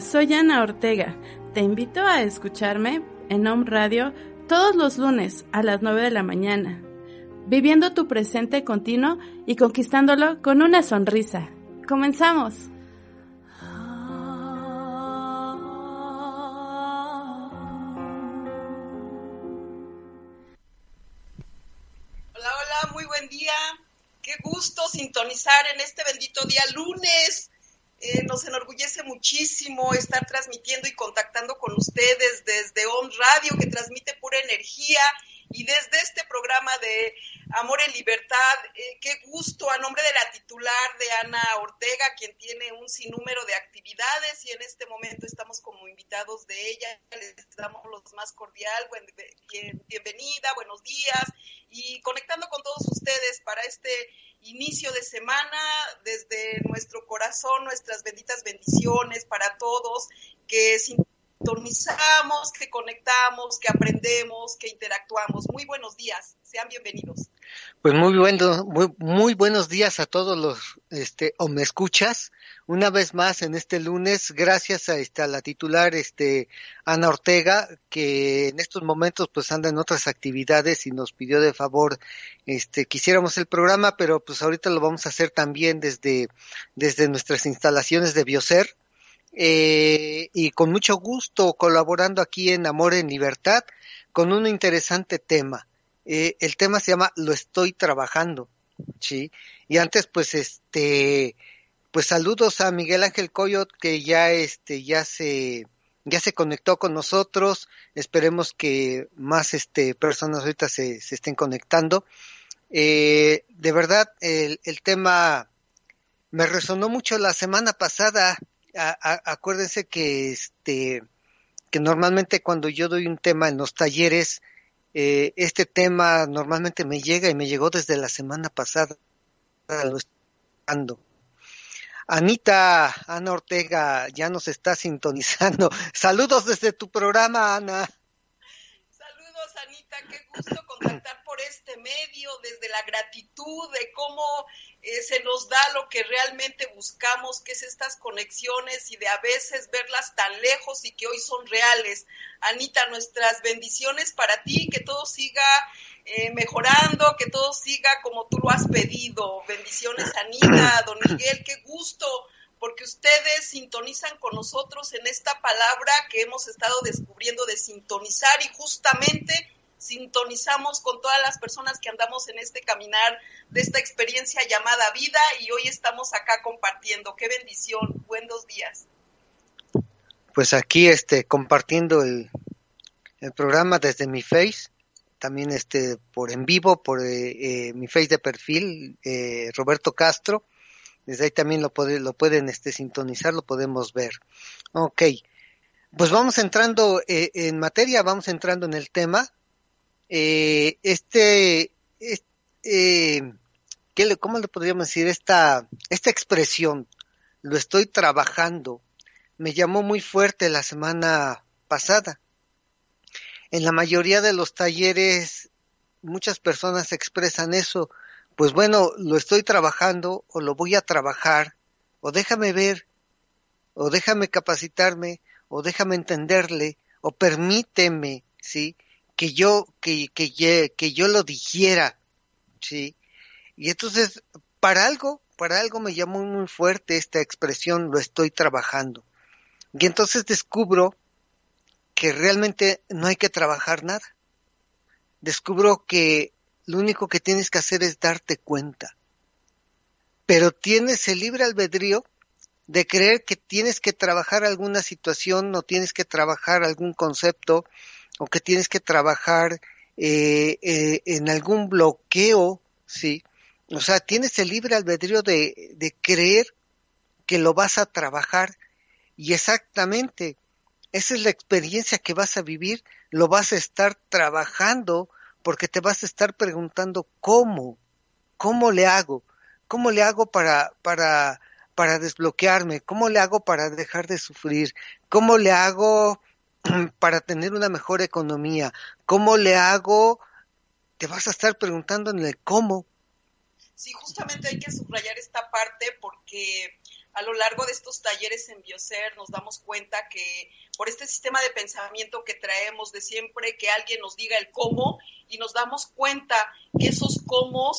Soy Ana Ortega. Te invito a escucharme en Home Radio todos los lunes a las 9 de la mañana, viviendo tu presente continuo y conquistándolo con una sonrisa. ¡Comenzamos! Hola, hola, muy buen día. Qué gusto sintonizar en este bendito día lunes eh, nos enorgullece muchísimo estar transmitiendo y contactando con ustedes desde On Radio, que transmite pura energía, y desde este programa de Amor en Libertad. Eh, qué gusto a nombre de la titular de Ana Ortega, quien tiene un sinnúmero de actividades, y en este momento estamos como invitados de ella. Les damos los más cordial, bienvenida, buenos días, y conectando con todos ustedes para este inicio de semana, desde nuestro corazón, nuestras benditas bendiciones para todos, que sintonizamos, que conectamos, que aprendemos, que interactuamos. Muy buenos días, sean bienvenidos. Pues muy bueno, muy, muy buenos días a todos los, este, o me escuchas, una vez más en este lunes, gracias a, esta, la titular, este, Ana Ortega, que en estos momentos pues anda en otras actividades y nos pidió de favor, este, quisiéramos el programa, pero pues ahorita lo vamos a hacer también desde, desde nuestras instalaciones de Biocer, eh, y con mucho gusto colaborando aquí en Amor en Libertad con un interesante tema. Eh, el tema se llama Lo estoy trabajando, ¿sí? Y antes, pues, este, pues saludos a Miguel Ángel Coyot que ya, este, ya se, ya se conectó con nosotros. Esperemos que más, este, personas ahorita se, se estén conectando. Eh, de verdad, el, el tema me resonó mucho la semana pasada acuérdense que este que normalmente cuando yo doy un tema en los talleres, eh, este tema normalmente me llega y me llegó desde la semana pasada. Lo Anita, Ana Ortega, ya nos está sintonizando. Saludos desde tu programa, Ana. Qué gusto contactar por este medio, desde la gratitud de cómo eh, se nos da lo que realmente buscamos, que es estas conexiones y de a veces verlas tan lejos y que hoy son reales. Anita, nuestras bendiciones para ti, que todo siga eh, mejorando, que todo siga como tú lo has pedido. Bendiciones, Anita, don Miguel, qué gusto porque ustedes sintonizan con nosotros en esta palabra que hemos estado descubriendo de sintonizar y justamente sintonizamos con todas las personas que andamos en este caminar de esta experiencia llamada vida y hoy estamos acá compartiendo. Qué bendición. Buenos días. Pues aquí este compartiendo el, el programa desde mi face, también este por en vivo por eh, eh, mi face de perfil eh, Roberto Castro. Desde ahí también lo, puede, lo pueden este, sintonizar, lo podemos ver. Ok, pues vamos entrando en materia, vamos entrando en el tema eh, este, eh, ¿qué ¿cómo le podríamos decir? Esta, esta expresión, lo estoy trabajando, me llamó muy fuerte la semana pasada. En la mayoría de los talleres, muchas personas expresan eso, pues bueno, lo estoy trabajando o lo voy a trabajar, o déjame ver, o déjame capacitarme, o déjame entenderle, o permíteme, ¿sí? Que yo, que, que, que yo lo dijera, ¿sí? Y entonces, para algo, para algo me llamó muy fuerte esta expresión, lo estoy trabajando. Y entonces descubro que realmente no hay que trabajar nada. Descubro que lo único que tienes que hacer es darte cuenta. Pero tienes el libre albedrío de creer que tienes que trabajar alguna situación o tienes que trabajar algún concepto o que tienes que trabajar eh, eh, en algún bloqueo, ¿sí? O sea, tienes el libre albedrío de, de creer que lo vas a trabajar y exactamente esa es la experiencia que vas a vivir, lo vas a estar trabajando porque te vas a estar preguntando cómo, cómo le hago, cómo le hago para, para, para desbloquearme, cómo le hago para dejar de sufrir, cómo le hago para tener una mejor economía? ¿Cómo le hago? Te vas a estar preguntando en el cómo. Sí, justamente hay que subrayar esta parte porque a lo largo de estos talleres en Bioser nos damos cuenta que por este sistema de pensamiento que traemos de siempre que alguien nos diga el cómo y nos damos cuenta que esos cómo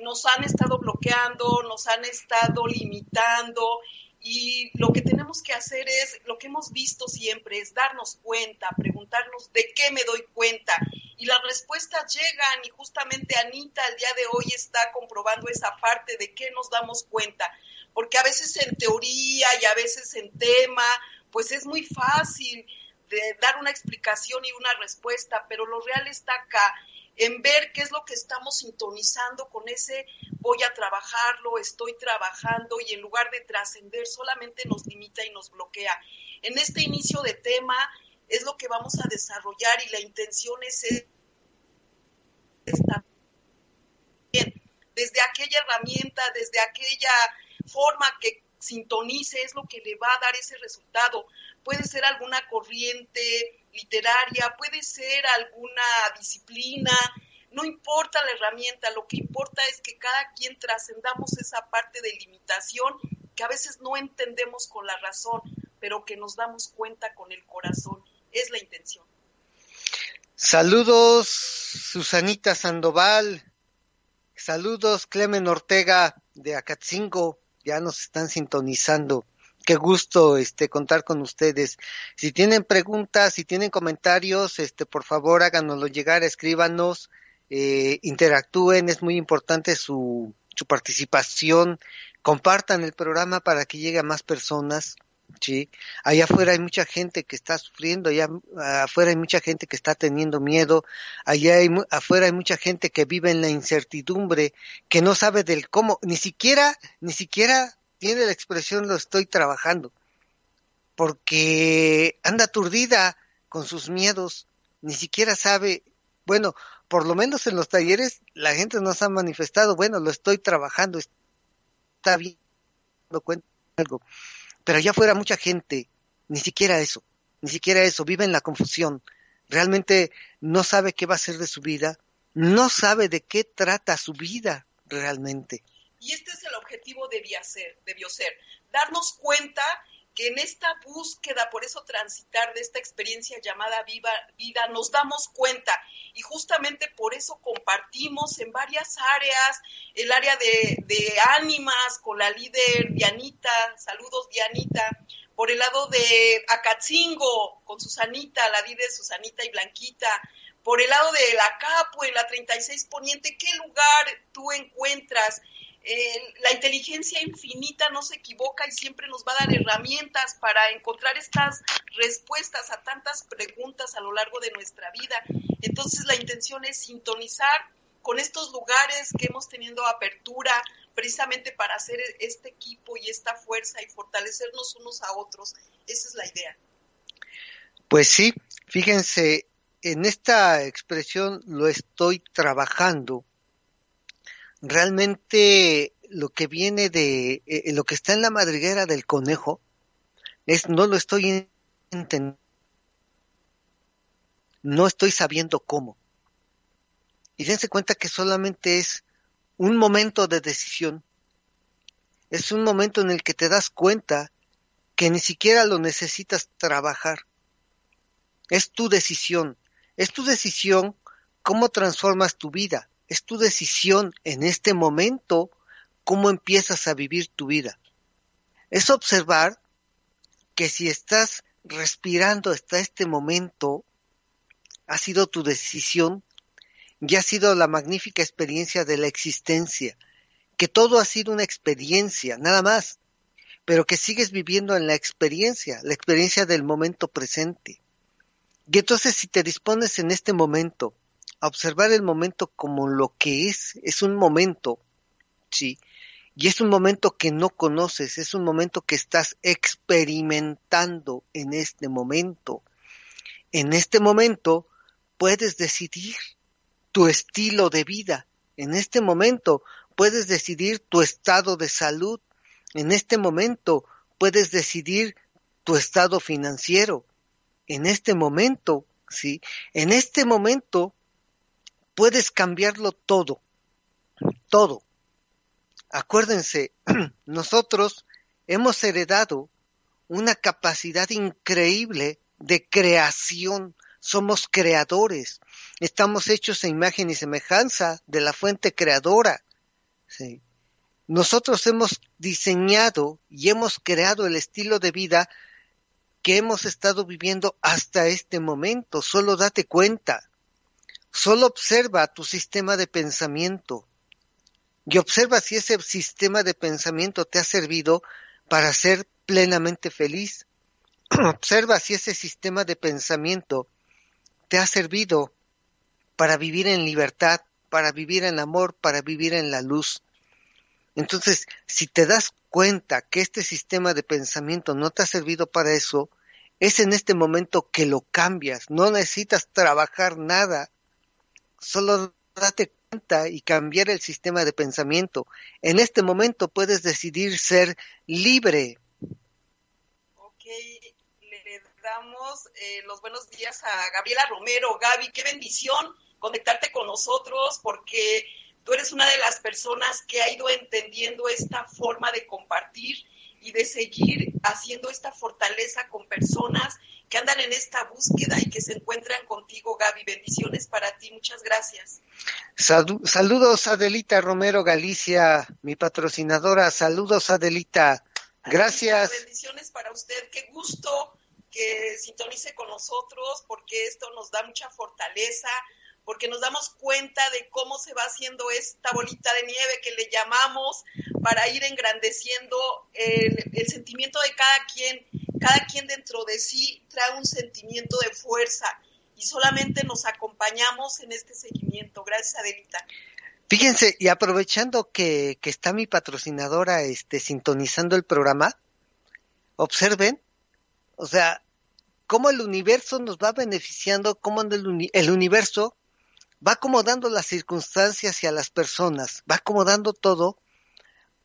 nos han estado bloqueando, nos han estado limitando y lo que tenemos que hacer es, lo que hemos visto siempre, es darnos cuenta, preguntarnos de qué me doy cuenta. Y las respuestas llegan y justamente Anita el día de hoy está comprobando esa parte de qué nos damos cuenta. Porque a veces en teoría y a veces en tema, pues es muy fácil de dar una explicación y una respuesta, pero lo real está acá en ver qué es lo que estamos sintonizando con ese voy a trabajarlo, estoy trabajando y en lugar de trascender solamente nos limita y nos bloquea. En este inicio de tema es lo que vamos a desarrollar y la intención es esta. Desde aquella herramienta, desde aquella forma que sintonice es lo que le va a dar ese resultado. Puede ser alguna corriente, literaria, puede ser alguna disciplina, no importa la herramienta, lo que importa es que cada quien trascendamos esa parte de limitación que a veces no entendemos con la razón, pero que nos damos cuenta con el corazón. Es la intención. Saludos, Susanita Sandoval. Saludos, Clemen Ortega de Acatzingo. Ya nos están sintonizando qué gusto este contar con ustedes. Si tienen preguntas, si tienen comentarios, este por favor háganoslo llegar, escríbanos, eh, interactúen, es muy importante su, su participación, compartan el programa para que llegue a más personas. Sí, allá afuera hay mucha gente que está sufriendo, allá afuera hay mucha gente que está teniendo miedo, allá hay, afuera hay mucha gente que vive en la incertidumbre, que no sabe del cómo, ni siquiera, ni siquiera tiene la expresión lo estoy trabajando, porque anda aturdida con sus miedos, ni siquiera sabe, bueno, por lo menos en los talleres la gente nos ha manifestado, bueno, lo estoy trabajando, está bien, no cuento algo, pero allá afuera mucha gente, ni siquiera eso, ni siquiera eso, vive en la confusión, realmente no sabe qué va a hacer de su vida, no sabe de qué trata su vida realmente. Y este es el objetivo de Bioser, de Bioser, darnos cuenta en esta búsqueda, por eso transitar de esta experiencia llamada viva, vida, nos damos cuenta y justamente por eso compartimos en varias áreas, el área de, de ánimas con la líder Dianita, saludos Dianita, por el lado de Acatzingo con Susanita, la líder Susanita y Blanquita, por el lado de la Capo en la 36 Poniente, ¿qué lugar tú encuentras? La inteligencia infinita no se equivoca y siempre nos va a dar herramientas para encontrar estas respuestas a tantas preguntas a lo largo de nuestra vida. Entonces la intención es sintonizar con estos lugares que hemos tenido apertura precisamente para hacer este equipo y esta fuerza y fortalecernos unos a otros. Esa es la idea. Pues sí, fíjense, en esta expresión lo estoy trabajando realmente lo que viene de eh, lo que está en la madriguera del conejo es no lo estoy entendiendo no estoy sabiendo cómo. Y dense cuenta que solamente es un momento de decisión. Es un momento en el que te das cuenta que ni siquiera lo necesitas trabajar. Es tu decisión. Es tu decisión cómo transformas tu vida es tu decisión en este momento cómo empiezas a vivir tu vida. Es observar que si estás respirando hasta este momento, ha sido tu decisión y ha sido la magnífica experiencia de la existencia, que todo ha sido una experiencia, nada más, pero que sigues viviendo en la experiencia, la experiencia del momento presente. Y entonces si te dispones en este momento observar el momento como lo que es, es un momento, sí, y es un momento que no conoces, es un momento que estás experimentando en este momento. En este momento puedes decidir tu estilo de vida. En este momento puedes decidir tu estado de salud. En este momento puedes decidir tu estado financiero. En este momento, sí, en este momento puedes cambiarlo todo, todo. Acuérdense, nosotros hemos heredado una capacidad increíble de creación. Somos creadores. Estamos hechos a imagen y semejanza de la fuente creadora. Nosotros hemos diseñado y hemos creado el estilo de vida que hemos estado viviendo hasta este momento. Solo date cuenta. Solo observa tu sistema de pensamiento y observa si ese sistema de pensamiento te ha servido para ser plenamente feliz. observa si ese sistema de pensamiento te ha servido para vivir en libertad, para vivir en amor, para vivir en la luz. Entonces, si te das cuenta que este sistema de pensamiento no te ha servido para eso, es en este momento que lo cambias. No necesitas trabajar nada. Solo date cuenta y cambiar el sistema de pensamiento. En este momento puedes decidir ser libre. Ok, le damos eh, los buenos días a Gabriela Romero. Gaby, qué bendición conectarte con nosotros porque tú eres una de las personas que ha ido entendiendo esta forma de compartir y de seguir haciendo esta fortaleza con personas que andan en esta búsqueda y que se encuentran contigo, Gaby. Bendiciones para ti, muchas gracias. saludos, Adelita Romero Galicia, mi patrocinadora. Saludos, Adelita. Gracias. bendiciones para usted. Qué gusto que sintonice con nosotros porque esto nos da mucha fortaleza, porque nos damos cuenta de cómo se va haciendo esta bolita de nieve que le llamamos para ir engrandeciendo el, sentimiento de cada quien. Cada quien dentro de sí trae un sentimiento de fuerza y solamente nos acompañamos en este seguimiento. Gracias, Adelita. Fíjense, y aprovechando que, que está mi patrocinadora este, sintonizando el programa, observen, o sea, cómo el universo nos va beneficiando, cómo el, el universo va acomodando las circunstancias y a las personas, va acomodando todo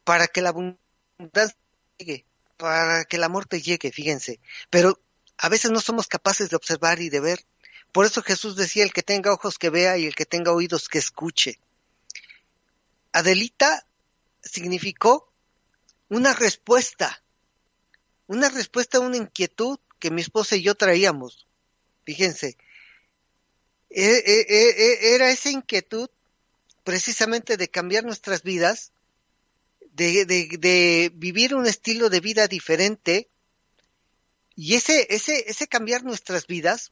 para que la abundancia llegue, para que la muerte llegue, fíjense. Pero a veces no somos capaces de observar y de ver. Por eso Jesús decía, el que tenga ojos que vea y el que tenga oídos que escuche. Adelita significó una respuesta, una respuesta a una inquietud que mi esposa y yo traíamos. Fíjense, era esa inquietud precisamente de cambiar nuestras vidas, de, de, vivir un estilo de vida diferente, y ese, ese, ese cambiar nuestras vidas,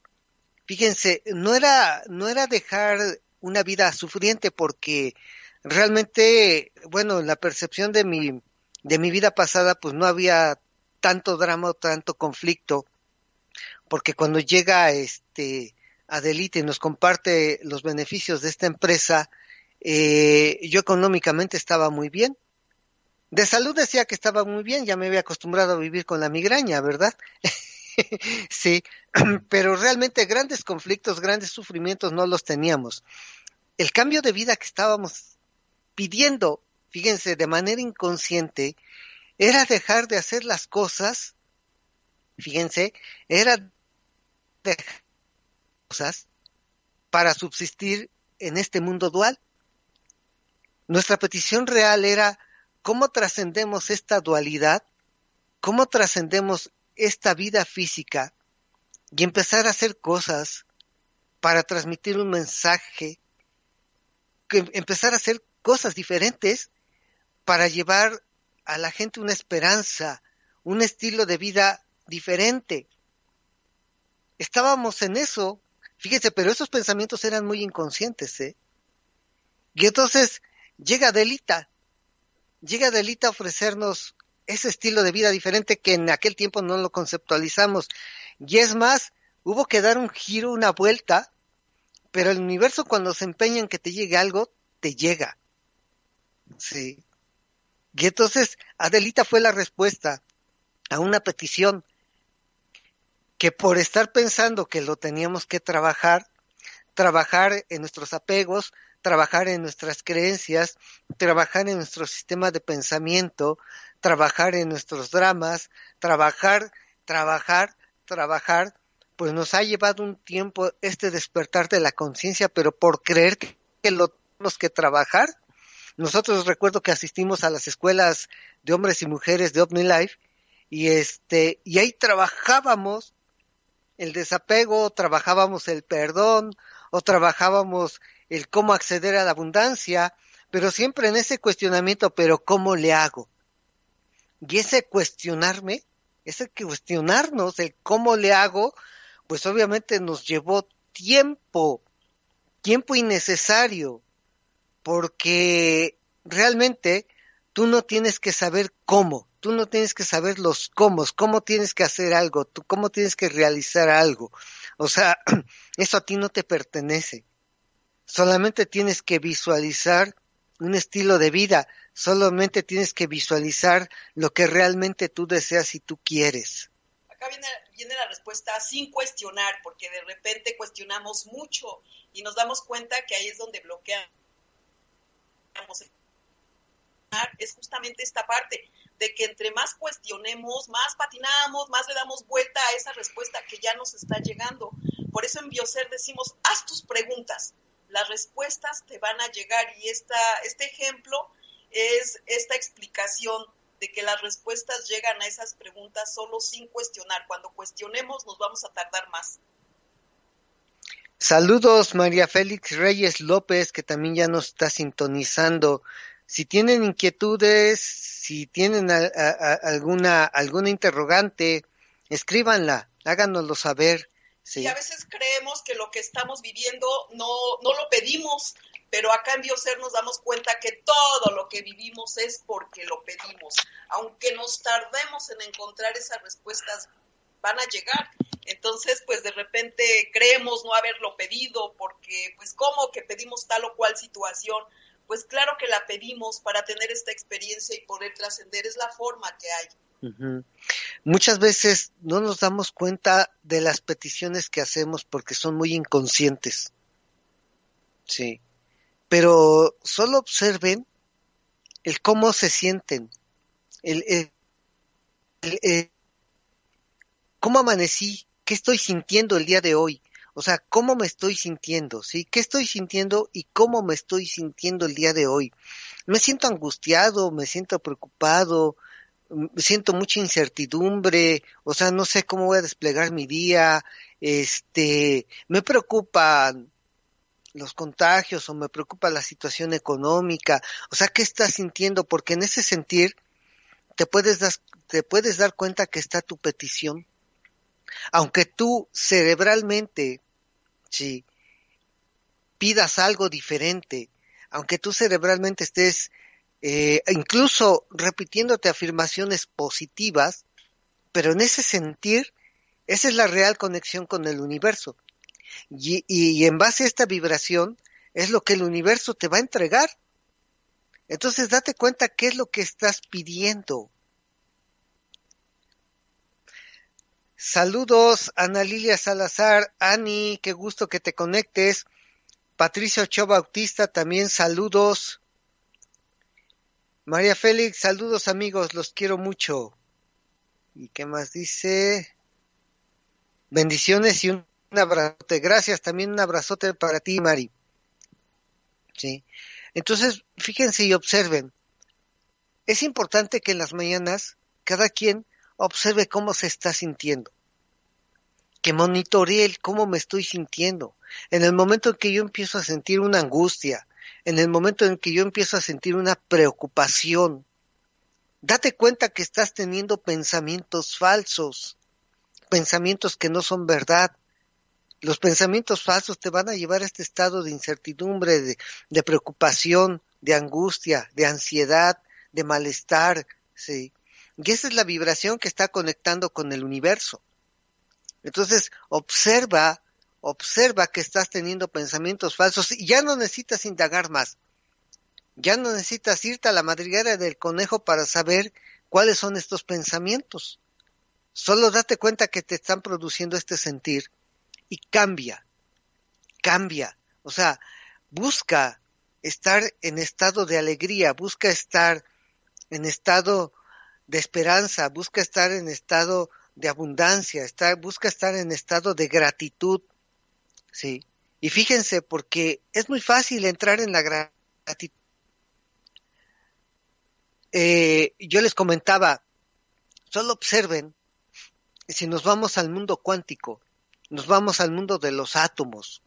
fíjense, no era, no era dejar una vida sufriente porque realmente, bueno, en la percepción de mi, de mi vida pasada, pues no había tanto drama o tanto conflicto, porque cuando llega este Adelite nos comparte los beneficios de esta empresa, eh, yo económicamente estaba muy bien. De salud decía que estaba muy bien, ya me había acostumbrado a vivir con la migraña, ¿verdad? sí, pero realmente grandes conflictos, grandes sufrimientos no los teníamos. El cambio de vida que estábamos pidiendo, fíjense, de manera inconsciente, era dejar de hacer las cosas, fíjense, era dejar para subsistir en este mundo dual. Nuestra petición real era cómo trascendemos esta dualidad, cómo trascendemos esta vida física y empezar a hacer cosas para transmitir un mensaje, empezar a hacer cosas diferentes para llevar a la gente una esperanza, un estilo de vida diferente. Estábamos en eso Fíjense, pero esos pensamientos eran muy inconscientes, ¿eh? Y entonces llega Delita, llega Delita a ofrecernos ese estilo de vida diferente que en aquel tiempo no lo conceptualizamos. Y es más, hubo que dar un giro, una vuelta, pero el universo cuando se empeña en que te llegue algo, te llega. Sí. Y entonces Adelita fue la respuesta a una petición que por estar pensando que lo teníamos que trabajar, trabajar en nuestros apegos, trabajar en nuestras creencias, trabajar en nuestro sistema de pensamiento, trabajar en nuestros dramas, trabajar, trabajar, trabajar, pues nos ha llevado un tiempo este despertar de la conciencia, pero por creer que lo tenemos que trabajar, nosotros recuerdo que asistimos a las escuelas de hombres y mujeres de Life y este y ahí trabajábamos el desapego, trabajábamos el perdón o trabajábamos el cómo acceder a la abundancia, pero siempre en ese cuestionamiento, pero ¿cómo le hago? Y ese cuestionarme, ese cuestionarnos, el cómo le hago, pues obviamente nos llevó tiempo, tiempo innecesario, porque realmente tú no tienes que saber cómo, tú no tienes que saber los cómo, cómo tienes que hacer algo, tú cómo tienes que realizar algo. O sea, eso a ti no te pertenece. Solamente tienes que visualizar un estilo de vida, solamente tienes que visualizar lo que realmente tú deseas y tú quieres. Acá viene, viene la respuesta sin cuestionar, porque de repente cuestionamos mucho y nos damos cuenta que ahí es donde bloqueamos. Es justamente esta parte de que entre más cuestionemos, más patinamos, más le damos vuelta a esa respuesta que ya nos está llegando. Por eso en Bioser decimos, haz tus preguntas, las respuestas te van a llegar y esta, este ejemplo es esta explicación de que las respuestas llegan a esas preguntas solo sin cuestionar. Cuando cuestionemos nos vamos a tardar más. Saludos María Félix Reyes López, que también ya nos está sintonizando. Si tienen inquietudes, si tienen alguna, alguna interrogante, escríbanla, háganoslo saber. Sí. a veces creemos que lo que estamos viviendo no, no lo pedimos, pero a cambio ser nos damos cuenta que todo lo que vivimos es porque lo pedimos. Aunque nos tardemos en encontrar esas respuestas, van a llegar. Entonces, pues de repente creemos no haberlo pedido porque, pues, ¿cómo que pedimos tal o cual situación? Pues claro que la pedimos para tener esta experiencia y poder trascender, es la forma que hay. Muchas veces no nos damos cuenta de las peticiones que hacemos porque son muy inconscientes. Sí. Pero solo observen el cómo se sienten, el, cómo amanecí, qué estoy sintiendo el día de hoy. O sea, cómo me estoy sintiendo, ¿sí? ¿Qué estoy sintiendo y cómo me estoy sintiendo el día de hoy? Me siento angustiado, me siento preocupado, siento mucha incertidumbre, o sea, no sé cómo voy a desplegar mi día, este, me preocupan los contagios o me preocupa la situación económica, o sea, ¿qué estás sintiendo? Porque en ese sentir te puedes te puedes dar cuenta que está tu petición, aunque tú cerebralmente, sí, pidas algo diferente, aunque tú cerebralmente estés eh, incluso repitiéndote afirmaciones positivas, pero en ese sentir, esa es la real conexión con el universo. Y, y, en base a esta vibración es lo que el universo te va a entregar. Entonces date cuenta qué es lo que estás pidiendo. Saludos, Ana Lilia Salazar, Ani, qué gusto que te conectes. Patricia Ochoa Bautista, también saludos. María Félix, saludos amigos, los quiero mucho. ¿Y qué más dice? Bendiciones y un abrazote. Gracias, también un abrazote para ti, Mari. Sí. Entonces, fíjense y observen. Es importante que en las mañanas cada quien observe cómo se está sintiendo. Que monitoree el cómo me estoy sintiendo. En el momento en que yo empiezo a sentir una angustia, en el momento en que yo empiezo a sentir una preocupación, date cuenta que estás teniendo pensamientos falsos, pensamientos que no son verdad. Los pensamientos falsos te van a llevar a este estado de incertidumbre, de, de preocupación, de angustia, de ansiedad, de malestar, ¿sí? Y esa es la vibración que está conectando con el universo. Entonces, observa observa que estás teniendo pensamientos falsos y ya no necesitas indagar más. Ya no necesitas irte a la madriguera del conejo para saber cuáles son estos pensamientos. Solo date cuenta que te están produciendo este sentir y cambia, cambia. O sea, busca estar en estado de alegría, busca estar en estado de esperanza, busca estar en estado de abundancia, busca estar en estado de gratitud, Sí. Y fíjense, porque es muy fácil entrar en la gratitud. eh, yo les comentaba, solo observen, si nos vamos al mundo cuántico, nos vamos al mundo de los átomos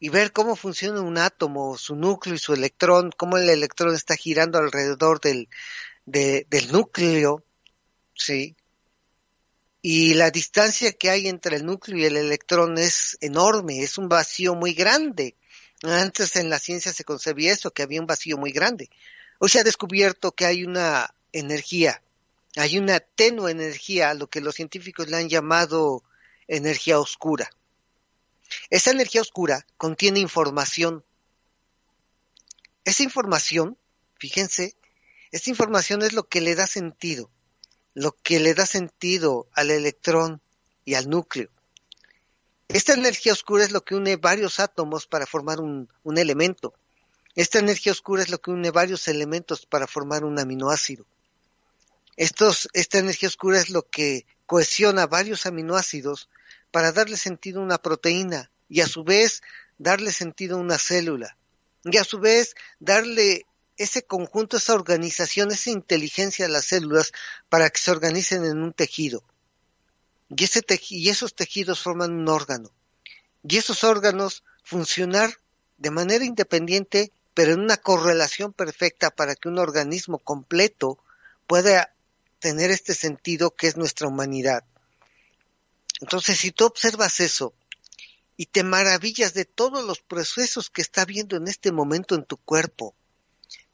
y ver cómo funciona un átomo, su núcleo y su electrón, cómo el electrón está girando alrededor del, del núcleo, ¿sí? Y la distancia que hay entre el núcleo y el electrón es enorme, es un vacío muy grande. Antes en la ciencia se concebía eso, que había un vacío muy grande. Hoy se ha descubierto que hay una energía, hay una tenue energía, lo que los científicos le han llamado energía oscura. Esa energía oscura contiene información. Esa información, fíjense, esa información es lo que le da sentido, lo que le da sentido al electrón y al núcleo. Esta energía oscura es lo que une varios átomos para formar un, elemento. Esta energía oscura es lo que une varios elementos para formar un aminoácido. Esta energía oscura es lo que cohesiona varios aminoácidos para darle sentido a una proteína y a su vez darle sentido a una célula y a su vez darle ese conjunto, esa organización, esa inteligencia a las células para que se organicen en un tejido. Y esos tejidos forman un órgano. Y esos órganos funcionar de manera independiente, pero en una correlación perfecta para que un organismo completo pueda tener este sentido que es nuestra humanidad. Entonces, si tú observas eso y te maravillas de todos los procesos que está viendo en este momento en tu cuerpo,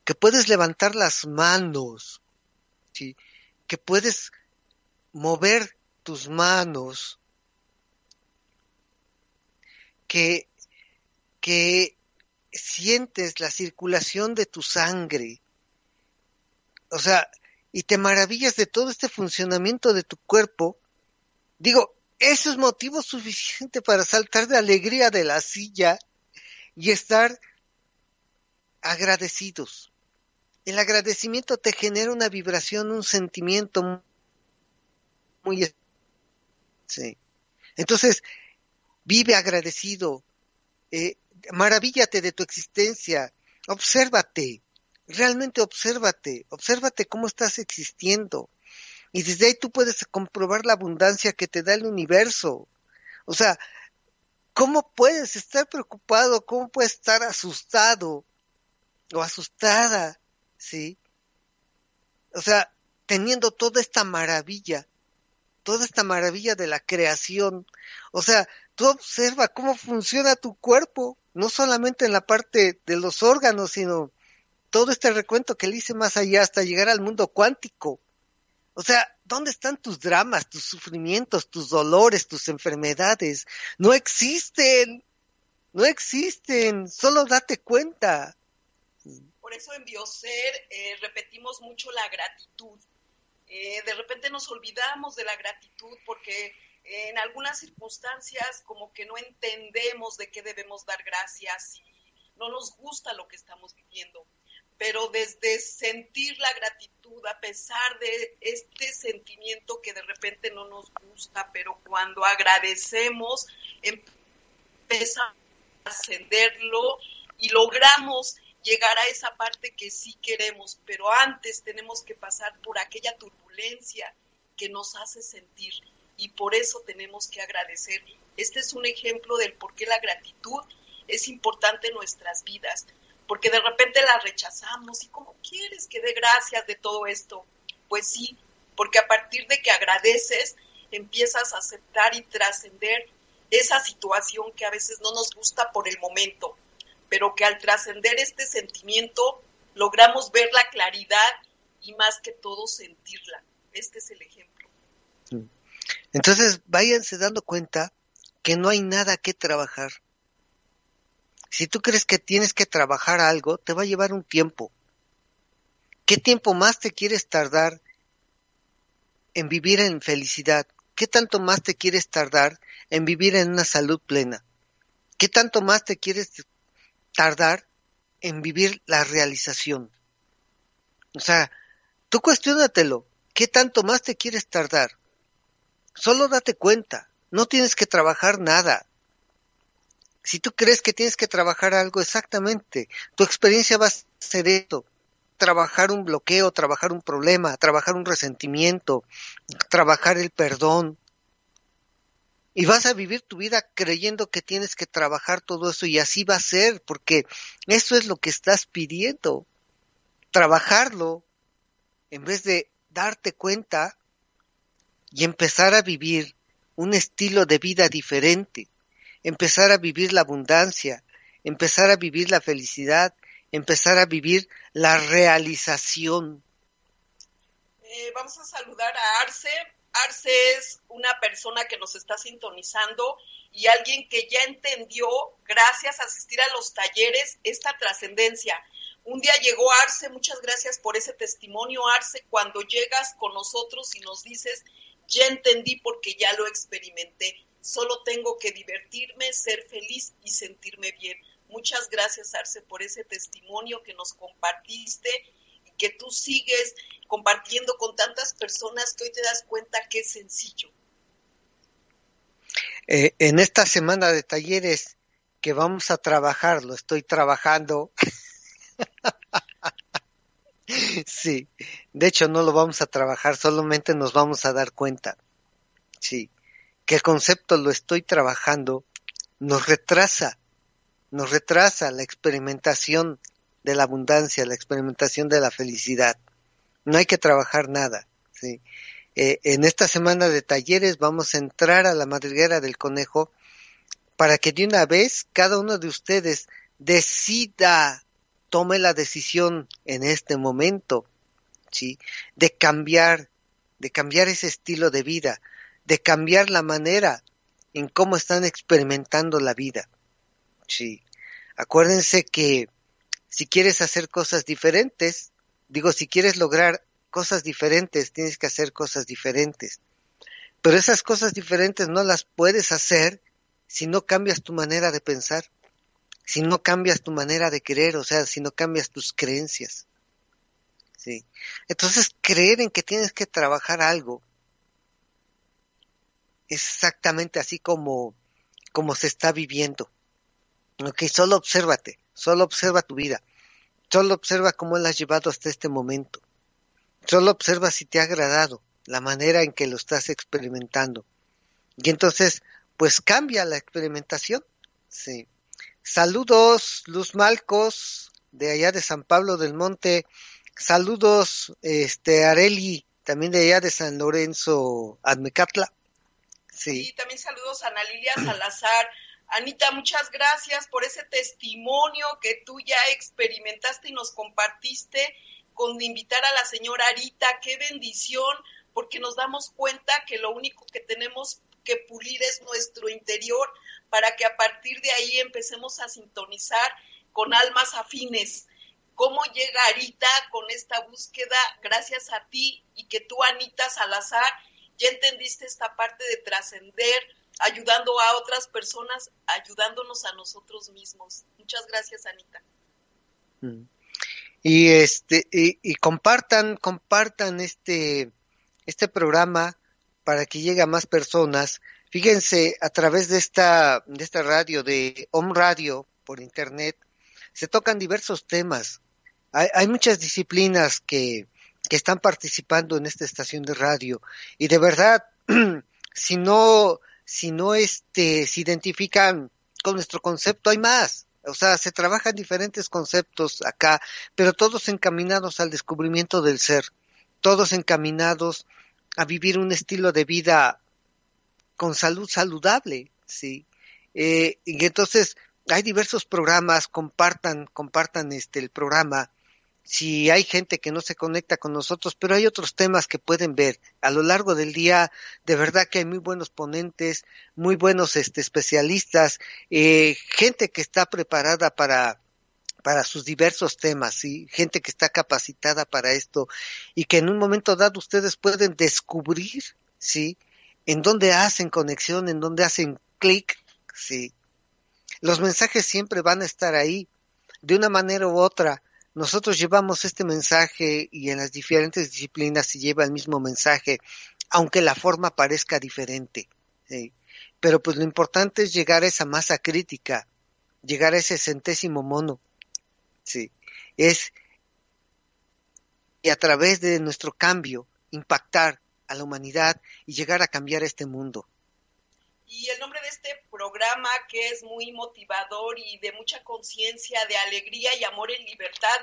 que puedes levantar las manos, que puedes mover tus manos, que, que sientes la circulación de tu sangre, o sea, y te maravillas de todo este funcionamiento de tu cuerpo, digo, eso es motivo suficiente para saltar de alegría de la silla y estar agradecidos. El agradecimiento te genera una vibración, un sentimiento muy Sí. Entonces, vive agradecido, eh, maravíllate de tu existencia, obsérvate, realmente obsérvate, obsérvate cómo estás existiendo. Y desde ahí tú puedes comprobar la abundancia que te da el universo. O sea, ¿cómo puedes estar preocupado? ¿Cómo puedes estar asustado o asustada? ¿Sí? O sea, teniendo toda esta maravilla toda esta maravilla de la creación. O sea, tú observa cómo funciona tu cuerpo, no solamente en la parte de los órganos, sino todo este recuento que le hice más allá hasta llegar al mundo cuántico. O sea, ¿dónde están tus dramas, tus sufrimientos, tus dolores, tus enfermedades? No existen, no existen, solo date cuenta. Por eso en Bioser eh, repetimos mucho la gratitud eh, de repente nos olvidamos de la gratitud porque en algunas circunstancias como que no entendemos de qué debemos dar gracias y no nos gusta lo que estamos viviendo. Pero desde sentir la gratitud, a pesar de este sentimiento que de repente no nos gusta, pero cuando agradecemos, empezamos a ascenderlo y logramos llegar a esa parte que sí queremos, pero antes tenemos que pasar por aquella turbulencia que nos hace sentir y por eso tenemos que agradecer. Este es un ejemplo del por qué la gratitud es importante en nuestras vidas, porque de repente la rechazamos y cómo quieres que dé gracias de todo esto. Pues sí, porque a partir de que agradeces, empiezas a aceptar y trascender esa situación que a veces no nos gusta por el momento, pero que al trascender este sentimiento logramos ver la claridad y más que todo sentirla. Este es el ejemplo. Entonces, váyanse dando cuenta que no hay nada que trabajar. Si tú crees que tienes que trabajar algo, te va a llevar un tiempo. ¿Qué tiempo más te quieres tardar en vivir en felicidad? ¿Qué tanto más te quieres tardar en vivir en una salud plena? ¿Qué tanto más te quieres tardar en vivir la realización. O sea, tú cuestionatelo, ¿qué tanto más te quieres tardar? Solo date cuenta, no tienes que trabajar nada. Si tú crees que tienes que trabajar algo exactamente, tu experiencia va a ser esto. trabajar un bloqueo, trabajar un problema, trabajar un resentimiento, trabajar el perdón. Y vas a vivir tu vida creyendo que tienes que trabajar todo eso y así va a ser, porque eso es lo que estás pidiendo. Trabajarlo en vez de darte cuenta y empezar a vivir un estilo de vida diferente, empezar a vivir la abundancia, empezar a vivir la felicidad, empezar a vivir la realización. Eh, vamos a saludar a Arce. Arce es una persona que nos está sintonizando y alguien que ya entendió, gracias a asistir a los talleres, esta trascendencia. Un día llegó Arce, muchas gracias por ese testimonio, Arce, cuando llegas con nosotros y nos dices, ya entendí porque ya lo experimenté, solo tengo que divertirme, ser feliz y sentirme bien. Muchas gracias, Arce, por ese testimonio que nos compartiste que tú sigues compartiendo con tantas personas que hoy te das cuenta que es sencillo. Eh, en esta semana de talleres que vamos a trabajar, lo estoy trabajando. sí, de hecho no lo vamos a trabajar, solamente nos vamos a dar cuenta. Sí, que el concepto lo estoy trabajando nos retrasa nos retrasa la experimentación de la abundancia, la experimentación de la felicidad. No hay que trabajar nada. ¿sí? Eh, en esta semana de talleres vamos a entrar a la madriguera del conejo para que de una vez cada uno de ustedes decida, tome la decisión en este momento, ¿sí? de cambiar, de cambiar ese estilo de vida, de cambiar la manera en cómo están experimentando la vida. Sí. Acuérdense que si quieres hacer cosas diferentes, digo, si quieres lograr cosas diferentes, tienes que hacer cosas diferentes. Pero esas cosas diferentes no las puedes hacer si no cambias tu manera de pensar, si no cambias tu manera de creer, o sea, si no cambias tus creencias. Sí. Entonces, creer en que tienes que trabajar algo es exactamente así como, como se está viviendo. Ok, solo obsérvate, solo observa tu vida, solo observa cómo la has llevado hasta este momento, solo observa si te ha agradado la manera en que lo estás experimentando. Y entonces, pues cambia la experimentación. Sí. Saludos, Luz Malcos, de allá de San Pablo del Monte. Saludos, este, Areli, también de allá de San Lorenzo, Admecatla. Sí. también saludos a Ana Lilia Salazar, Anita, muchas gracias por ese testimonio que tú ya experimentaste y nos compartiste con invitar a la señora Arita. Qué bendición, porque nos damos cuenta que lo único que tenemos que pulir es nuestro interior para que a partir de ahí empecemos a sintonizar con almas afines. ¿Cómo llega Arita con esta búsqueda gracias a ti y que tú, Anita Salazar, ya entendiste esta parte de trascender, ayudando a otras personas, ayudándonos a nosotros mismos. Muchas gracias, Anita. Mm. Y este y, compartan compartan este este programa para que llegue a más personas. Fíjense a través de esta de esta radio de Home Radio por internet se tocan diversos temas. Hay, hay muchas disciplinas que que están participando en esta estación de radio y de verdad si no si no este, se identifican con nuestro concepto, hay más. O sea, se trabajan diferentes conceptos acá, pero todos encaminados al descubrimiento del ser, todos encaminados a vivir un estilo de vida con salud saludable, sí. Eh, y entonces hay diversos programas, compartan, compartan este el programa, si hay gente que no se conecta con nosotros, pero hay otros temas que pueden ver. A lo largo del día, de verdad que hay muy buenos ponentes, muy buenos este, especialistas, eh, gente que está preparada para para sus diversos temas, ¿sí? gente que está capacitada para esto y que en un momento dado ustedes pueden descubrir, ¿sí? En dónde hacen conexión, en dónde hacen clic, ¿sí? Los mensajes siempre van a estar ahí, de una manera u otra, nosotros llevamos este mensaje y en las diferentes disciplinas se lleva el mismo mensaje, aunque la forma parezca diferente. Pero pues lo importante es llegar a esa masa crítica, llegar a ese centésimo mono. Sí. Es y a través de nuestro cambio impactar a la humanidad y llegar a cambiar este mundo. Y el nombre de este programa que es muy motivador y de mucha conciencia, de alegría y amor en libertad,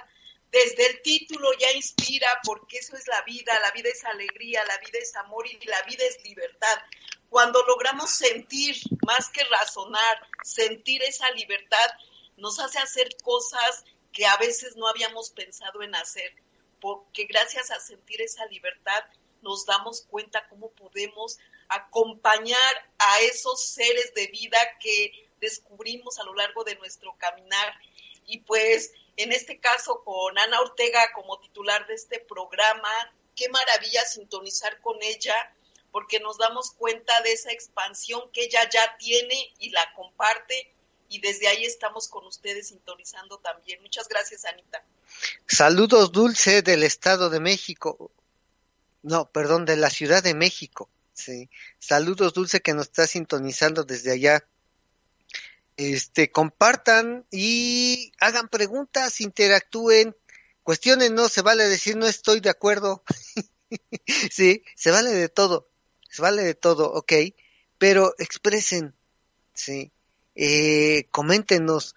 desde el título ya inspira porque eso es la vida, la vida es alegría, la vida es amor y la vida es libertad. Cuando logramos sentir más que razonar, sentir esa libertad, nos hace hacer cosas que a veces no habíamos pensado en hacer, porque gracias a sentir esa libertad nos damos cuenta cómo podemos acompañar a esos seres de vida que descubrimos a lo largo de nuestro caminar. Y pues en este caso con Ana Ortega como titular de este programa, qué maravilla sintonizar con ella porque nos damos cuenta de esa expansión que ella ya tiene y la comparte y desde ahí estamos con ustedes sintonizando también. Muchas gracias, Anita. Saludos, Dulce, del Estado de México. No, perdón, de la Ciudad de México. Sí. Saludos, Dulce, que nos está sintonizando desde allá. Este, compartan y hagan preguntas, interactúen, cuestionen, no se vale decir no estoy de acuerdo. sí, se vale de todo, se vale de todo, ok, pero expresen, sí eh, coméntenos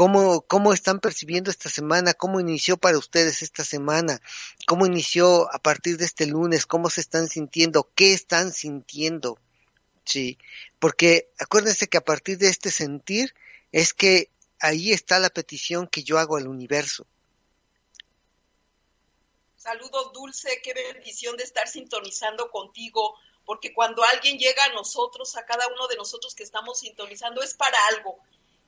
cómo, cómo están percibiendo esta semana, cómo inició para ustedes esta semana, cómo inició a partir de este lunes, cómo se están sintiendo, qué están sintiendo. Sí, porque acuérdense que a partir de este sentir es que ahí está la petición que yo hago al universo. Saludos, Dulce, qué bendición de estar sintonizando contigo porque cuando alguien llega a nosotros, a cada uno de nosotros que estamos sintonizando, es para algo.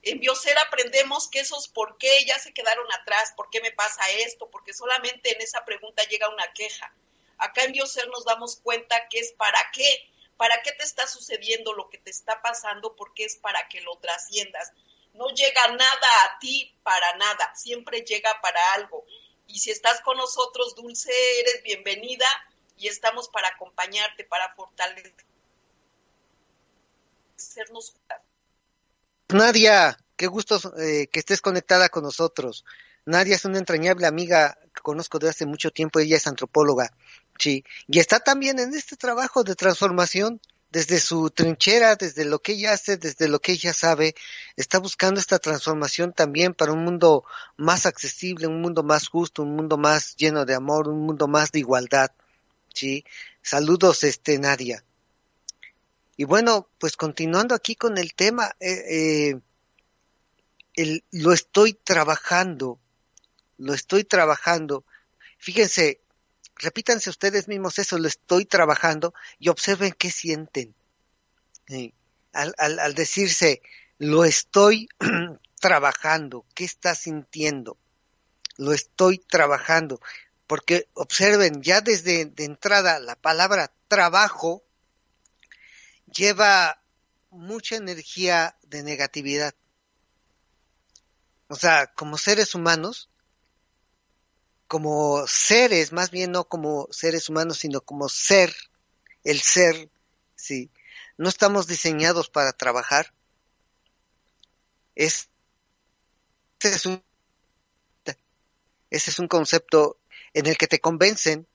En Bioser aprendemos que esos por qué ya se quedaron atrás, por qué me pasa esto, porque solamente en esa pregunta llega una queja. Acá en Bioser nos damos cuenta que es para qué, para qué te está sucediendo lo que te está pasando, porque es para que lo trasciendas. No llega nada a ti para nada, siempre llega para algo. Y si estás con nosotros, Dulce, eres bienvenida y estamos para acompañarte, para fortalecernos. Nadia, qué gusto eh, que estés conectada con nosotros. Nadia es una entrañable amiga que conozco de hace mucho tiempo, ella es antropóloga, sí, y está también en este trabajo de transformación desde su trinchera, desde lo que ella hace, desde lo que ella sabe, está buscando esta transformación también para un mundo más accesible, un mundo más justo, un mundo más lleno de amor, un mundo más de igualdad. Sí, saludos, este Nadia. Y bueno, pues continuando aquí con el tema, eh, eh, lo estoy trabajando, lo estoy trabajando. Fíjense, repítanse ustedes mismos eso, lo estoy trabajando y observen qué sienten. Al, al, al decirse, lo estoy trabajando, ¿qué está sintiendo? Lo estoy trabajando porque observen, ya desde de entrada la palabra trabajo lleva mucha energía de negatividad. O sea, como seres humanos, como seres, más bien no como seres humanos, sino como ser, el ser, sí. No estamos diseñados para trabajar. Es, ese es un, es un concepto en el que te convencen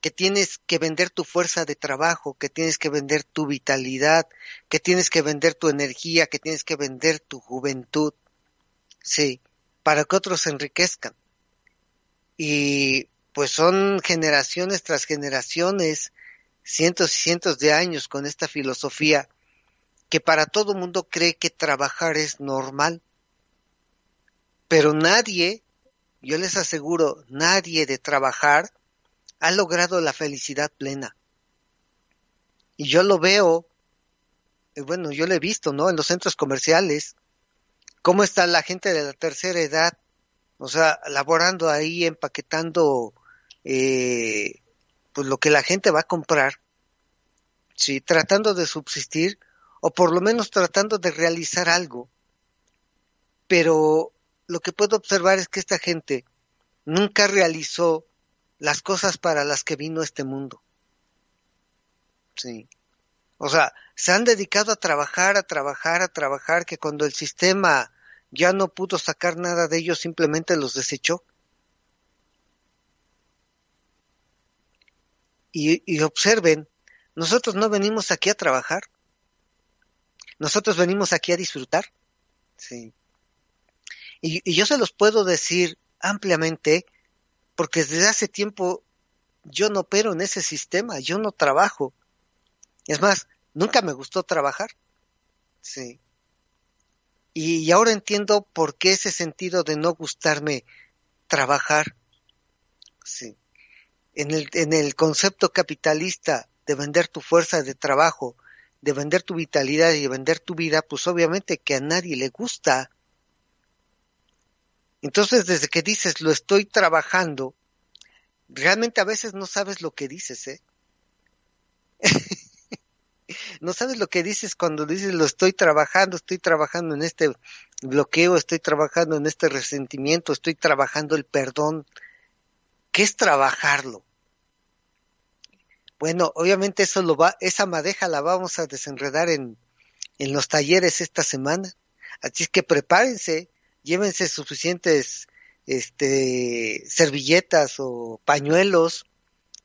que tienes que vender tu fuerza de trabajo, que tienes que vender tu vitalidad, que tienes que vender tu energía, que tienes que vender tu juventud, sí, para que otros se enriquezcan. Y pues son generaciones tras generaciones, cientos y cientos de años con esta filosofía que para todo mundo cree que trabajar es normal. Pero nadie yo les aseguro, nadie de trabajar ha logrado la felicidad plena. Y yo lo veo, eh, bueno, yo lo he visto, ¿no? En los centros comerciales, cómo está la gente de la tercera edad, o sea, laborando ahí, empaquetando, eh, pues lo que la gente va a comprar, sí, tratando de subsistir, o por lo menos tratando de realizar algo. Pero lo que puedo observar es que esta gente nunca realizó las cosas para las que vino este mundo. Sí. O sea, se han dedicado a trabajar, a trabajar, a trabajar, que cuando el sistema ya no pudo sacar nada de ellos, simplemente los desechó. y, observen, nosotros no venimos aquí a trabajar, nosotros venimos aquí a disfrutar. Sí. Y, y, yo se los puedo decir ampliamente porque desde hace tiempo yo no opero en ese sistema, yo no trabajo. Es más, nunca me gustó trabajar. Sí. Y, ahora entiendo por qué ese sentido de no gustarme trabajar. Sí. En el, en el concepto capitalista de vender tu fuerza de trabajo, de vender tu vitalidad y de vender tu vida, pues obviamente que a nadie le gusta. Entonces, desde que dices lo estoy trabajando, realmente a veces no sabes lo que dices, ¿eh? no sabes lo que dices cuando dices lo estoy trabajando, estoy trabajando en este bloqueo, estoy trabajando en este resentimiento, estoy trabajando el perdón. ¿Qué es trabajarlo? Bueno, obviamente eso lo va, esa madeja la vamos a desenredar en, en los talleres esta semana. Así es que prepárense, llévense suficientes este servilletas o pañuelos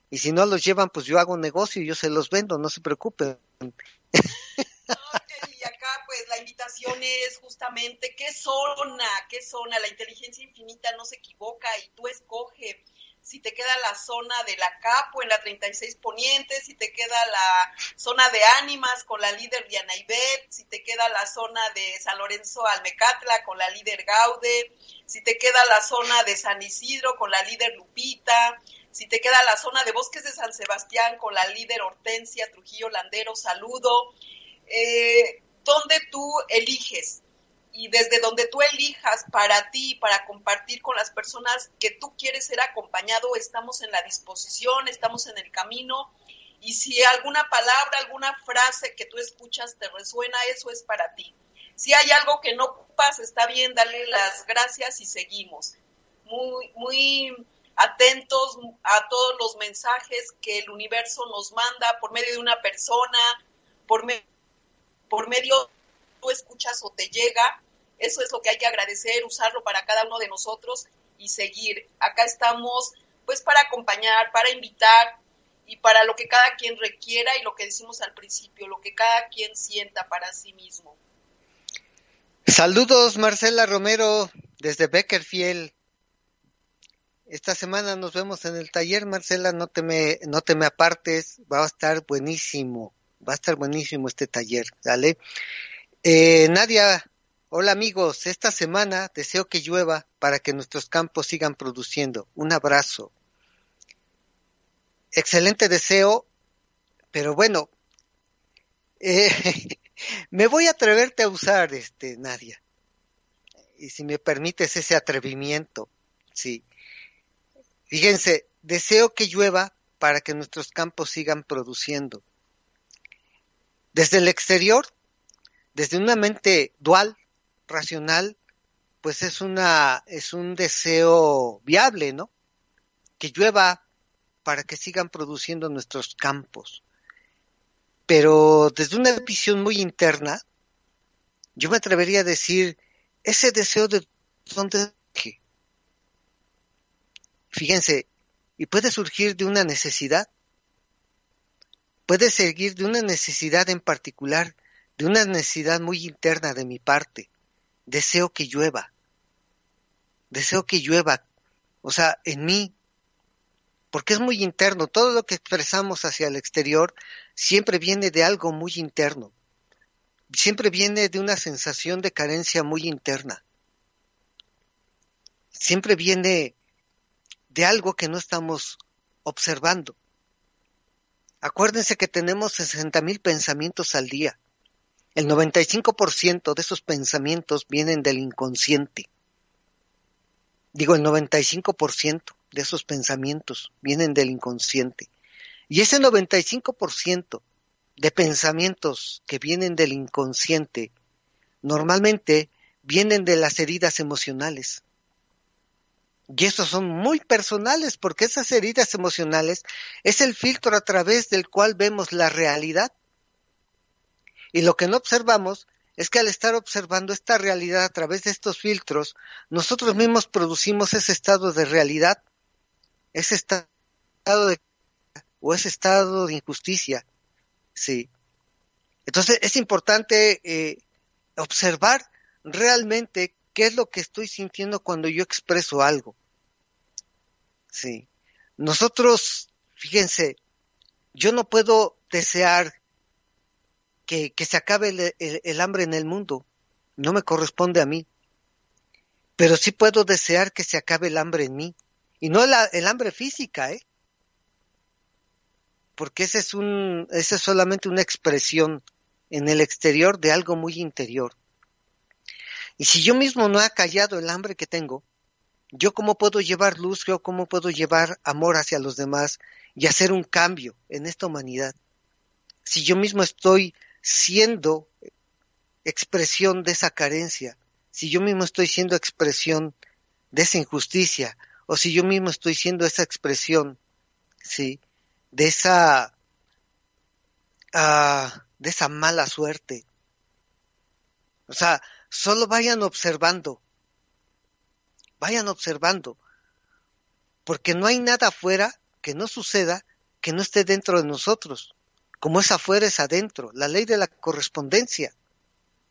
y si no los llevan pues yo hago un negocio y yo se los vendo, no se preocupen. y acá pues la invitación es justamente qué zona, qué zona, la inteligencia infinita no se equivoca y tú escoge si te queda la zona de la Capo en la 36 Poniente, si te queda la zona de Ánimas con la líder Diana Ibet, si te queda la zona de San Lorenzo Almecatla con la líder Gaude, si te queda la zona de San Isidro con la líder Lupita, si te queda la zona de Bosques de San Sebastián con la líder Hortensia Trujillo Landero, saludo, eh, donde tú eliges y desde donde tú elijas para ti, para compartir con las personas que tú quieres ser acompañado, estamos en la disposición, estamos en el camino. Y si alguna palabra, alguna frase que tú escuchas te resuena, eso es para ti. Si hay algo que no ocupas, está bien, dale las gracias y seguimos. Muy, muy atentos a todos los mensajes que el universo nos manda por medio de una persona, por, por medio tú escuchas o te llega, eso es lo que hay que agradecer, usarlo para cada uno de nosotros y seguir. Acá estamos pues para acompañar, para invitar y para lo que cada quien requiera y lo que decimos al principio, lo que cada quien sienta para sí mismo. Saludos Marcela Romero desde Beckerfield. Esta semana nos vemos en el taller, Marcela, no te me, no te me apartes, va a estar buenísimo, va a estar buenísimo este taller, ¿sale? Eh, Nadia Hola amigos, esta semana deseo que llueva para que nuestros campos sigan produciendo. Un abrazo. Excelente deseo, pero bueno, eh, me voy a atreverte a usar, este, Nadia. Y si me permites ese atrevimiento, sí. Fíjense, deseo que llueva para que nuestros campos sigan produciendo. Desde el exterior, desde una mente dual, racional, pues es una, es un deseo viable, ¿no? Que llueva para que sigan produciendo nuestros campos. Pero desde una visión muy interna, yo me atrevería a decir, ese deseo de dónde Fíjense, y puede surgir de una necesidad, puede seguir de una necesidad en particular, de una necesidad muy interna de mi parte deseo que llueva. Deseo que llueva. O sea, en mí. Porque es muy interno. Todo lo que expresamos hacia el exterior siempre viene de algo muy interno. Siempre viene de una sensación de carencia muy interna. Siempre viene de algo que no estamos observando. Acuérdense que tenemos 60 mil pensamientos al día. El 95% de esos pensamientos vienen del inconsciente. Digo, el 95% de esos pensamientos vienen del inconsciente. Y ese 95% de pensamientos que vienen del inconsciente normalmente vienen de las heridas emocionales. Y esos son muy personales porque esas heridas emocionales es el filtro a través del cual vemos la realidad y lo que no observamos es que al estar observando esta realidad a través de estos filtros, nosotros mismos producimos ese estado de realidad, ese estado de o ese estado de injusticia. Sí. Entonces es importante eh, observar realmente qué es lo que estoy sintiendo cuando yo expreso algo. Sí. Nosotros, fíjense, yo no puedo desear que, que se acabe el, el, hambre en el mundo. No me corresponde a mí. Pero sí puedo desear que se acabe el hambre en mí. Y no el hambre física, ¿eh? Porque ese es un, esa es solamente una expresión en el exterior de algo muy interior. Y si yo mismo no he callado el hambre que tengo, yo cómo puedo llevar luz, yo cómo puedo llevar amor hacia los demás y hacer un cambio en esta humanidad. Si yo mismo estoy siendo expresión de esa carencia, si yo mismo estoy siendo expresión de esa injusticia, o si yo mismo estoy siendo esa expresión, sí, de esa, uh, de esa mala suerte. O sea, Solo vayan observando, vayan observando, porque no hay nada afuera que no suceda que no esté dentro de nosotros. Como es afuera es adentro, la ley de la correspondencia.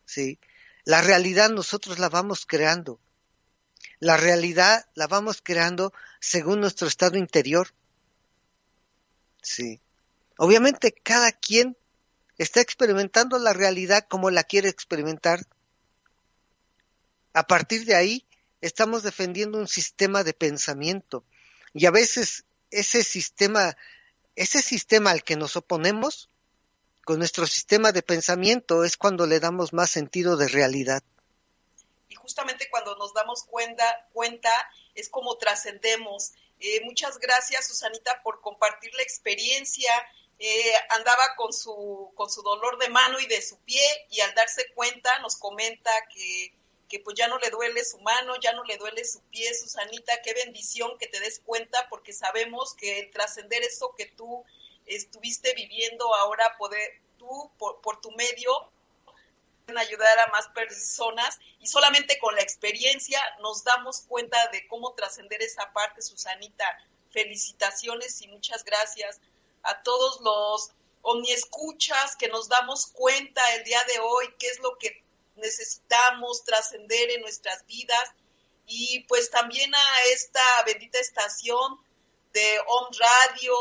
¿sí? La realidad nosotros la vamos creando. La realidad la vamos creando según nuestro estado interior. Sí. Obviamente cada quien está experimentando la realidad como la quiere experimentar a partir de ahí estamos defendiendo un sistema de pensamiento y a veces ese sistema, ese sistema al que nos oponemos, con nuestro sistema de pensamiento es cuando le damos más sentido de realidad. Y justamente cuando nos damos cuenta, cuenta es como trascendemos. Eh, muchas gracias, Susanita, por compartir la experiencia. Eh, andaba con su, con su dolor de mano y de su pie y al darse cuenta nos comenta que que pues ya no le duele su mano, ya no le duele su pie, Susanita, qué bendición que te des cuenta porque sabemos que trascender eso que tú estuviste viviendo ahora, poder tú por, por tu medio ayudar a más personas y solamente con la experiencia nos damos cuenta de cómo trascender esa parte, Susanita. Felicitaciones y muchas gracias a todos los omniescuchas que nos damos cuenta el día de hoy qué es lo que necesitamos trascender en nuestras vidas. Y pues también a esta bendita estación de On Radio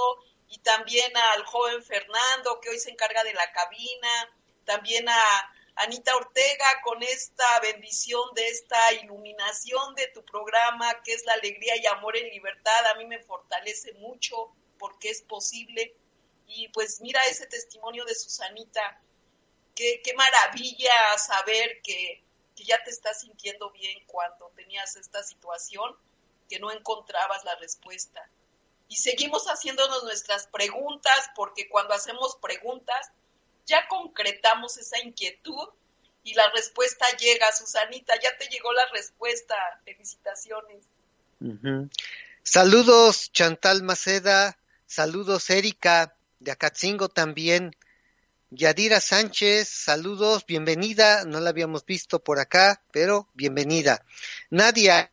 y también al joven Fernando que hoy se encarga de la cabina, también a Anita Ortega con esta bendición de esta iluminación de tu programa que es la alegría y amor en libertad, a mí me fortalece mucho porque es posible. Y pues mira ese testimonio de Susanita qué, maravilla saber que, ya te estás sintiendo bien cuando tenías esta situación, que no encontrabas la respuesta. Y seguimos haciéndonos nuestras preguntas, porque cuando hacemos preguntas, ya concretamos esa inquietud y la respuesta llega. Susanita, ya te llegó la respuesta. Felicitaciones. Saludos, Chantal Maceda. Saludos, Erika, de Acatzingo también. Yadira Sánchez, saludos, bienvenida, no la habíamos visto por acá, pero bienvenida. Nadia,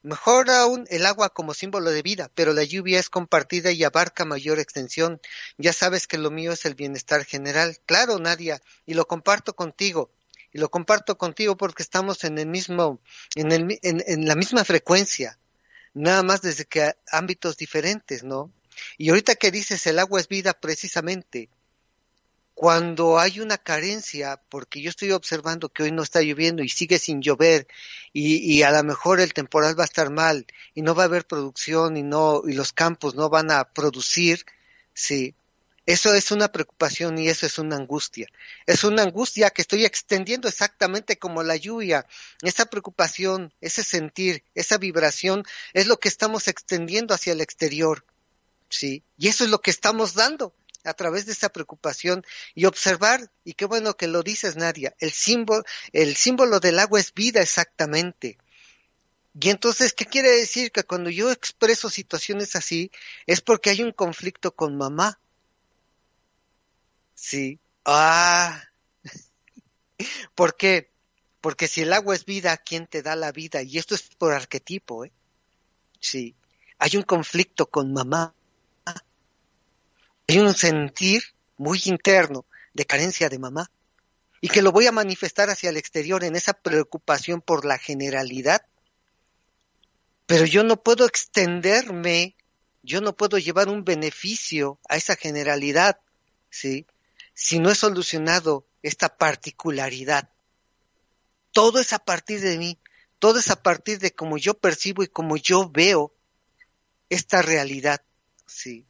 mejor aún el agua como símbolo de vida, pero la lluvia es compartida y abarca mayor extensión. Ya sabes que lo mío es el bienestar general. Claro, Nadia, y lo comparto contigo. Y lo comparto contigo porque estamos en el mismo, en, el, en, la misma frecuencia, nada más desde que ámbitos diferentes, ¿no? Y ahorita que dices el agua es vida, precisamente, cuando hay una carencia, porque yo estoy observando que hoy no está lloviendo y sigue sin llover y, a lo mejor el temporal va a estar mal y no va a haber producción y no y los campos no van a producir, sí, eso es una preocupación y eso es una angustia. Es una angustia que estoy extendiendo exactamente como la lluvia. Esa preocupación, ese sentir, esa vibración es lo que estamos extendiendo hacia el exterior. Sí, y eso es lo que estamos dando a través de esa preocupación y observar, y qué bueno que lo dices Nadia, el símbolo, el símbolo del agua es vida exactamente. Y entonces, ¿qué quiere decir? Que cuando yo expreso situaciones así, es porque hay un conflicto con mamá. Sí. Ah. ¿Por qué? Porque si el agua es vida, ¿quién te da la vida? Y esto es por arquetipo, ¿eh? Sí. Hay un conflicto con mamá hay un sentir muy interno de carencia de mamá y que lo voy a manifestar hacia el exterior en esa preocupación por la generalidad. Pero yo no puedo extenderme, yo no puedo llevar un beneficio a esa generalidad, ¿sí? Si no he solucionado esta particularidad. Todo es a partir de mí, todo es a partir de cómo yo percibo y cómo yo veo esta realidad, ¿sí?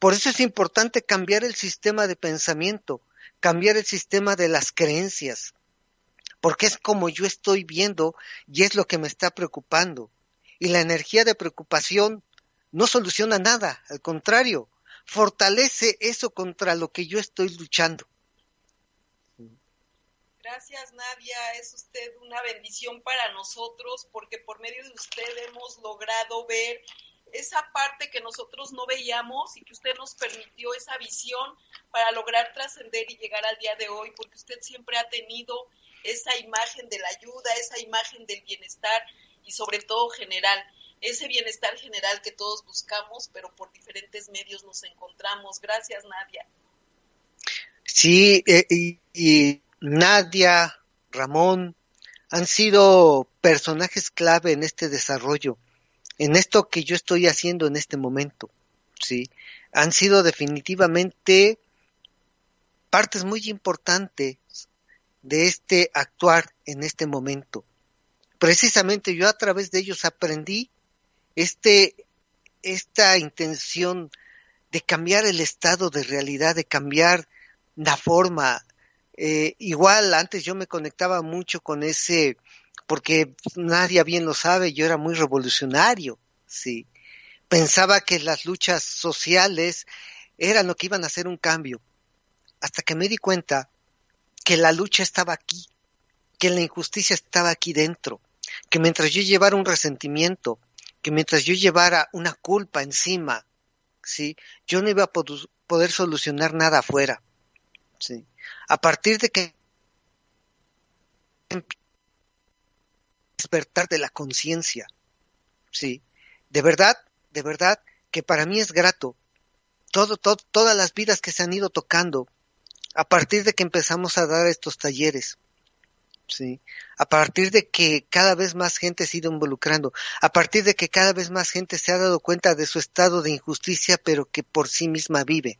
Por eso es importante cambiar el sistema de pensamiento, cambiar el sistema de las creencias, porque es como yo estoy viendo y es lo que me está preocupando. Y la energía de preocupación no soluciona nada, al contrario, fortalece eso contra lo que yo estoy luchando. Gracias Nadia, es usted una bendición para nosotros porque por medio de usted hemos logrado ver esa parte que nosotros no veíamos y que usted nos permitió esa visión para lograr trascender y llegar al día de hoy, porque usted siempre ha tenido esa imagen de la ayuda, esa imagen del bienestar y sobre todo general, ese bienestar general que todos buscamos, pero por diferentes medios nos encontramos. Gracias, Nadia. Sí, eh, y Nadia, Ramón, han sido personajes clave en este desarrollo en esto que yo estoy haciendo en este momento, ¿sí? Han sido definitivamente partes muy importantes de este actuar en este momento. Precisamente yo a través de ellos aprendí este, esta intención de cambiar el estado de realidad, de cambiar la forma. Eh, igual antes yo me conectaba mucho con ese porque nadie bien lo sabe, yo era muy revolucionario, sí. Pensaba que las luchas sociales eran lo que iban a hacer un cambio, hasta que me di cuenta que la lucha estaba aquí, que la injusticia estaba aquí dentro, que mientras yo llevara un resentimiento, que mientras yo llevara una culpa encima, sí, yo no iba a poder solucionar nada afuera, sí. A partir de que despertar de la conciencia. Sí, de verdad, de verdad que para mí es grato todas las vidas que se han ido tocando a partir de que empezamos a dar estos talleres. Sí, a partir de que cada vez más gente se ha ido involucrando, a partir de que cada vez más gente se ha dado cuenta de su estado de injusticia, pero que por sí misma vive.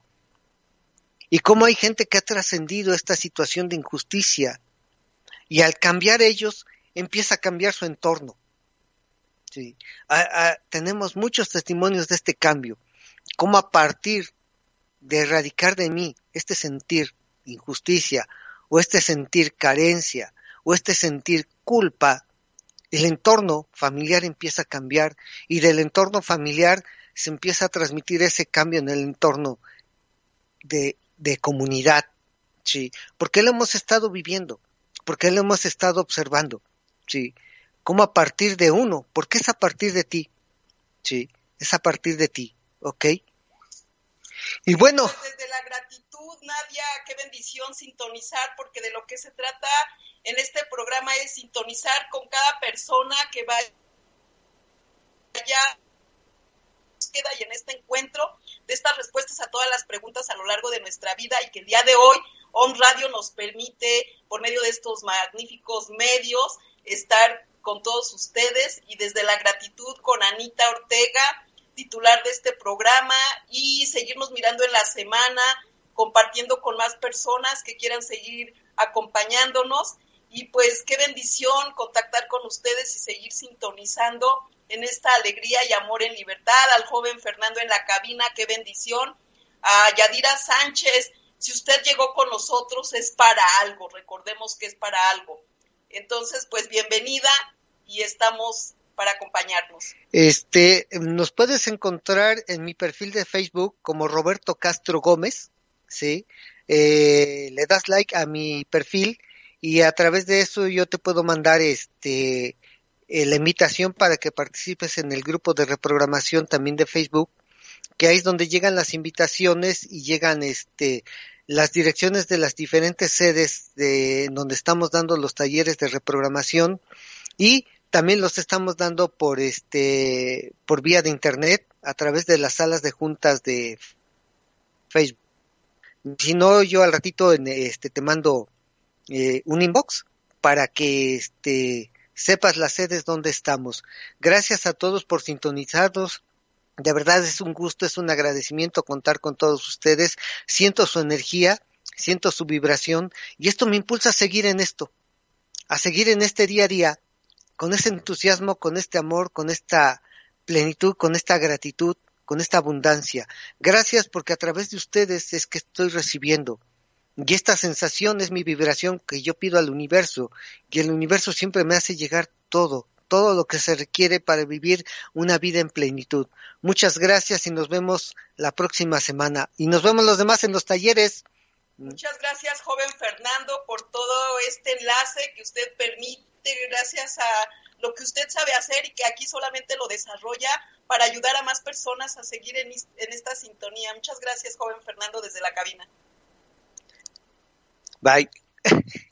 Y cómo hay gente que ha trascendido esta situación de injusticia. Y al cambiar ellos, empieza a cambiar su entorno. Tenemos muchos testimonios de este cambio, cómo a partir de erradicar de mí este sentir injusticia o este sentir carencia o este sentir culpa, el entorno familiar empieza a cambiar y del entorno familiar se empieza a transmitir ese cambio en el entorno de, de comunidad, ¿sí? Porque lo hemos estado viviendo, porque lo hemos estado observando. ¿Sí? Como a partir de uno, porque es a partir de ti, ¿sí? Es a partir de ti, ¿ok? Y bueno. Desde la gratitud, Nadia, qué bendición sintonizar, porque de lo que se trata en este programa es sintonizar con cada persona que vaya queda y en este encuentro de estas respuestas a todas las preguntas a lo largo de nuestra vida y que el día de hoy On Radio nos permite, por medio de estos magníficos medios, estar con todos ustedes y desde la gratitud con Anita Ortega, titular de este programa, y seguirnos mirando en la semana, compartiendo con más personas que quieran seguir acompañándonos. Y pues qué bendición contactar con ustedes y seguir sintonizando en esta alegría y amor en libertad. Al joven Fernando en la cabina, qué bendición. A Yadira Sánchez, si usted llegó con nosotros es para algo, recordemos que es para algo. Entonces, pues bienvenida y estamos para acompañarnos. Este, nos puedes encontrar en mi perfil de Facebook como Roberto Castro Gómez, ¿sí? Eh, le das like a mi perfil y a través de eso yo te puedo mandar este eh, la invitación para que participes en el grupo de reprogramación también de Facebook, que ahí es donde llegan las invitaciones y llegan este las direcciones de las diferentes sedes de donde estamos dando los talleres de reprogramación y también los estamos dando por este por vía de internet a través de las salas de juntas de Facebook. Si no, yo al ratito este, te mando eh, un inbox para que este, sepas las sedes donde estamos. Gracias a todos por sintonizarnos. De verdad es un gusto, es un agradecimiento contar con todos ustedes. Siento su energía, siento su vibración y esto me impulsa a seguir en esto, a seguir en este día a día, con ese entusiasmo, con este amor, con esta plenitud, con esta gratitud, con esta abundancia. Gracias porque a través de ustedes es que estoy recibiendo. Y esta sensación es mi vibración que yo pido al universo. Y el universo siempre me hace llegar todo, todo lo que se requiere para vivir una vida en plenitud. Muchas gracias y nos vemos la próxima semana. Y nos vemos los demás en los talleres. Muchas gracias, joven Fernando, por todo este enlace que usted permite, gracias a lo que usted sabe hacer y que aquí solamente lo desarrolla para ayudar a más personas a seguir en, esta sintonía. Muchas gracias, joven Fernando, desde la cabina. Bye.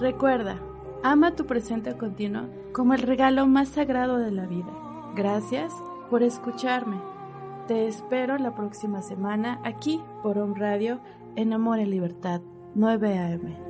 Recuerda, ama tu presente continuo como el regalo más sagrado de la vida. Gracias por escucharme. Te espero la próxima semana aquí por Home Radio en Amor y Libertad 9 AM.